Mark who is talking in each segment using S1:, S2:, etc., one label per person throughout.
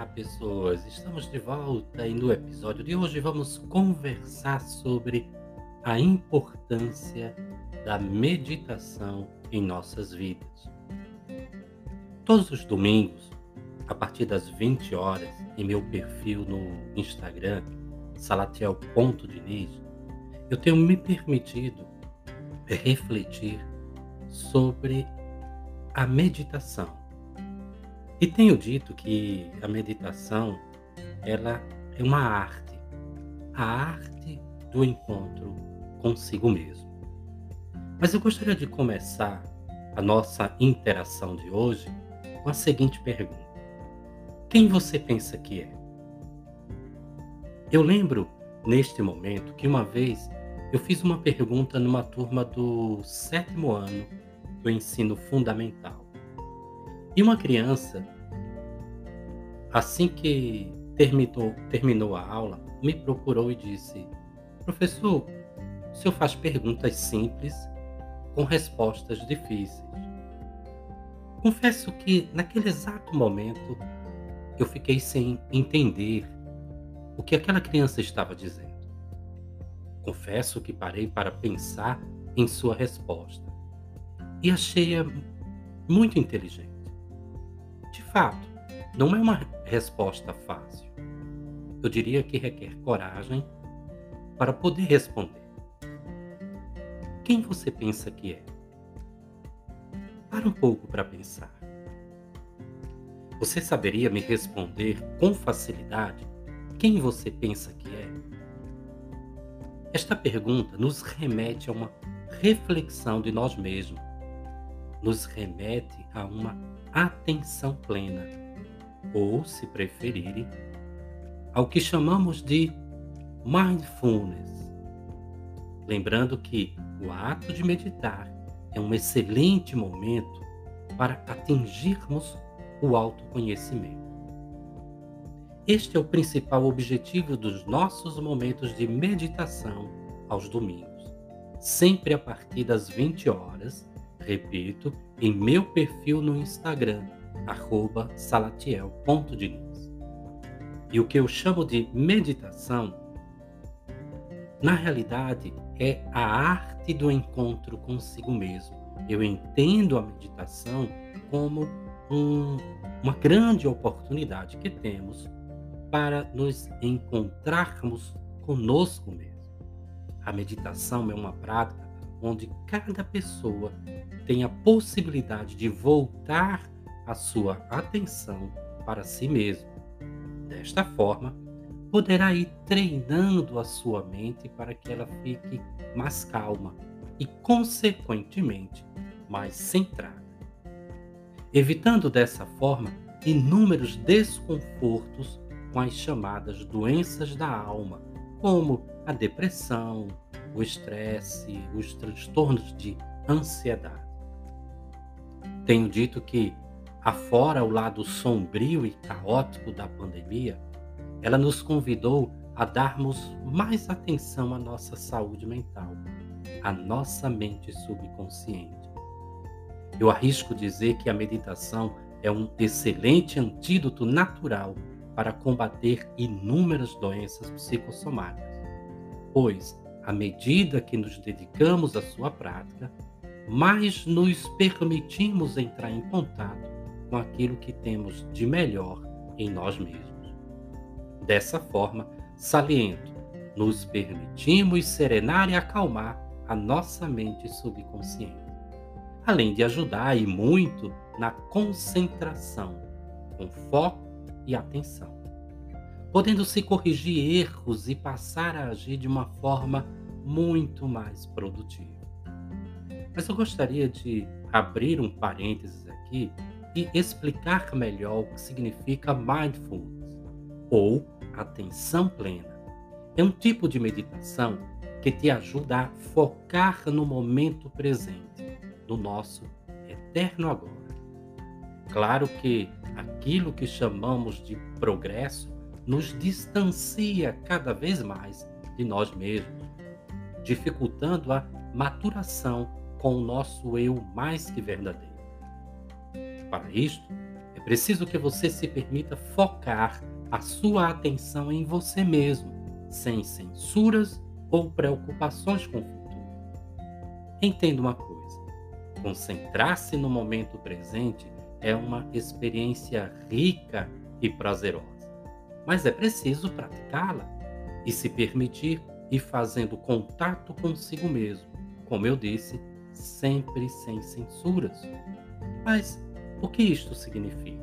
S1: Olá, pessoas! Estamos de volta e no episódio de hoje vamos conversar sobre a importância da meditação em nossas vidas. Todos os domingos, a partir das 20 horas, em meu perfil no Instagram, salatiel.diniz, eu tenho me permitido refletir sobre a meditação. E tenho dito que a meditação ela é uma arte, a arte do encontro consigo mesmo. Mas eu gostaria de começar a nossa interação de hoje com a seguinte pergunta: Quem você pensa que é? Eu lembro neste momento que uma vez eu fiz uma pergunta numa turma do sétimo ano do ensino fundamental. E uma criança, assim que terminou, terminou a aula, me procurou e disse: Professor, o senhor faz perguntas simples com respostas difíceis. Confesso que naquele exato momento eu fiquei sem entender o que aquela criança estava dizendo. Confesso que parei para pensar em sua resposta e achei-a muito inteligente. De fato, não é uma resposta fácil. Eu diria que requer coragem para poder responder. Quem você pensa que é? Para um pouco para pensar. Você saberia me responder com facilidade quem você pensa que é? Esta pergunta nos remete a uma reflexão de nós mesmos, nos remete a uma atenção plena, ou, se preferirem, ao que chamamos de mindfulness. Lembrando que o ato de meditar é um excelente momento para atingirmos o autoconhecimento. Este é o principal objetivo dos nossos momentos de meditação aos domingos, sempre a partir das 20 horas, repito, em meu perfil no Instagram, salatiel.diniz. E o que eu chamo de meditação, na realidade, é a arte do encontro consigo mesmo. Eu entendo a meditação como um, uma grande oportunidade que temos para nos encontrarmos conosco mesmo. A meditação é uma prática onde cada pessoa tem a possibilidade de voltar a sua atenção para si mesmo. Desta forma, poderá ir treinando a sua mente para que ela fique mais calma e, consequentemente, mais centrada, evitando dessa forma inúmeros desconfortos com as chamadas doenças da alma, como a depressão, o estresse, os transtornos de ansiedade. Tenho dito que, afora o lado sombrio e caótico da pandemia, ela nos convidou a darmos mais atenção à nossa saúde mental, à nossa mente subconsciente. Eu arrisco dizer que a meditação é um excelente antídoto natural para combater inúmeras doenças psicossomáticas, pois, à medida que nos dedicamos à sua prática, mais nos permitimos entrar em contato com aquilo que temos de melhor em nós mesmos. Dessa forma, saliento, nos permitimos serenar e acalmar a nossa mente subconsciente, além de ajudar e muito na concentração, com foco e atenção, podendo se corrigir erros e passar a agir de uma forma muito mais produtiva. Mas eu gostaria de abrir um parênteses aqui e explicar melhor o que significa mindfulness ou atenção plena. É um tipo de meditação que te ajuda a focar no momento presente, no nosso eterno agora. Claro que aquilo que chamamos de progresso nos distancia cada vez mais de nós mesmos, dificultando a maturação com o nosso eu mais que verdadeiro. Para isto, é preciso que você se permita focar a sua atenção em você mesmo, sem censuras ou preocupações com o futuro. Entenda uma coisa: concentrar-se no momento presente é uma experiência rica e prazerosa, mas é preciso praticá-la e se permitir ir fazendo contato consigo mesmo, como eu disse, sempre sem censuras. Mas o que isto significa?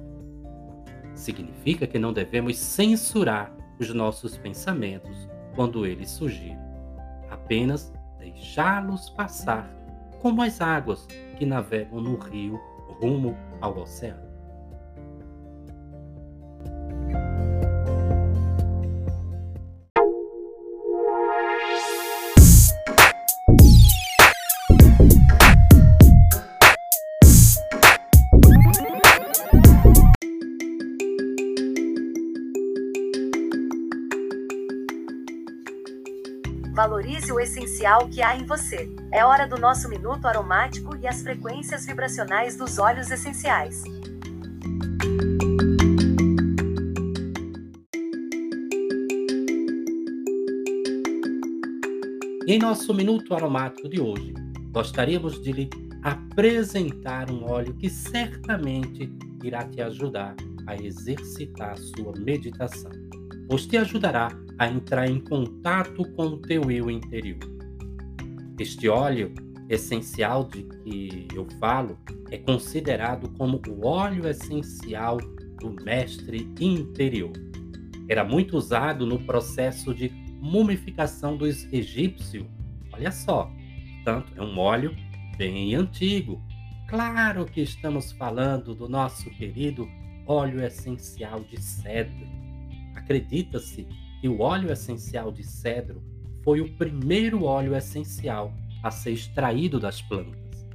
S1: Significa que não devemos censurar os nossos pensamentos quando eles surgirem, apenas deixá-los passar como as águas que navegam no rio rumo ao oceano.
S2: Valorize o essencial que há em você. É hora do nosso minuto aromático e as frequências vibracionais dos óleos essenciais.
S1: Em nosso minuto aromático de hoje, gostaríamos de lhe apresentar um óleo que certamente irá te ajudar a exercitar sua meditação, pois te ajudará a entrar em contato com o teu eu interior. Este óleo essencial de que eu falo é considerado como o óleo essencial do mestre interior. Era muito usado no processo de mumificação dos egípcios. Olha só, portanto, é um óleo bem antigo. Claro que estamos falando do nosso querido óleo essencial de cedro. Acredita-se que o óleo essencial de cedro foi o primeiro óleo essencial a ser extraído das plantas.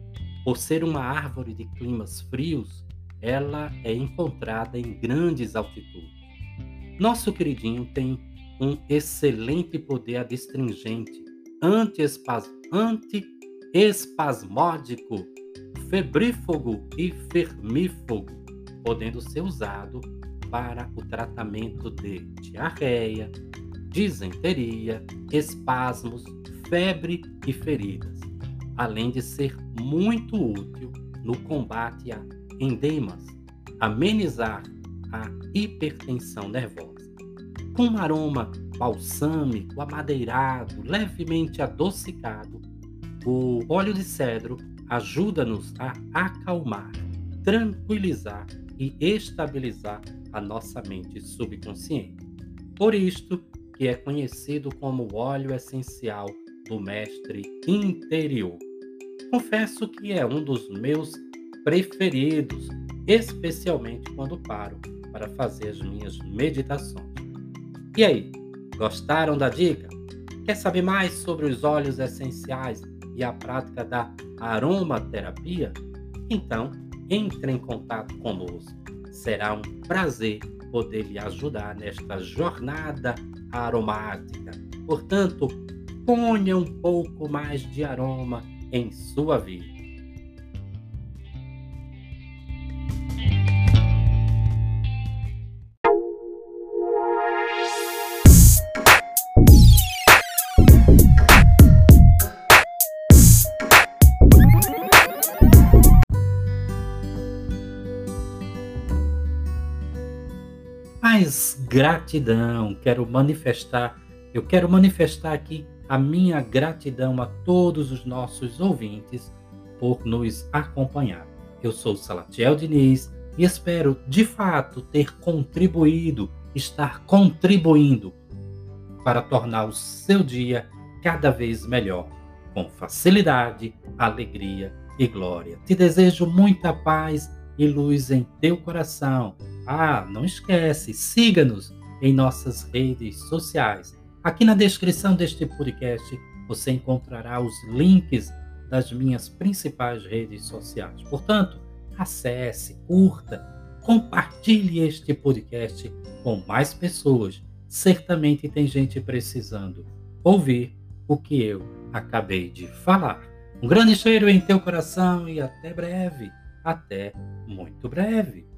S1: Por ser uma árvore de climas frios, ela é encontrada em grandes altitudes. Nosso queridinho tem um excelente poder adstringente, anti-espasmódico, febrífugo e fermífugo, podendo ser usado para o tratamento de diarreia, disenteria, espasmos, febre e feridas, além de ser muito útil no combate a endemas, amenizar a hipertensão nervosa. Com um aroma balsâmico, amadeirado, levemente adocicado, o óleo de cedro ajuda-nos a acalmar, tranquilizar e estabilizar a nossa mente subconsciente. Por isto que é conhecido como óleo essencial do mestre interior. Confesso que é um dos meus preferidos, especialmente quando paro para fazer as minhas meditações. E aí, gostaram da dica? Quer saber mais sobre os óleos essenciais e a prática da aromaterapia? Então, entre em contato conosco será um prazer poder lhe ajudar nesta jornada aromática. Portanto, ponha um pouco mais de aroma em sua vida. Gratidão, quero manifestar, eu quero manifestar aqui a minha gratidão a todos os nossos ouvintes por nos acompanhar. Eu sou Salatiel Diniz e espero de fato ter contribuído, estar contribuindo para tornar o seu dia cada vez melhor. com facilidade, alegria e glória. Te desejo muita paz e luz em teu coração. Ah, não esquece, siga-nos em nossas redes sociais. Aqui na descrição deste podcast você encontrará os links das minhas principais redes sociais. Portanto, acesse, curta, compartilhe este podcast com mais pessoas. Certamente tem gente precisando ouvir o que eu acabei de falar. Um grande cheiro em teu coração e até breve. Até muito breve.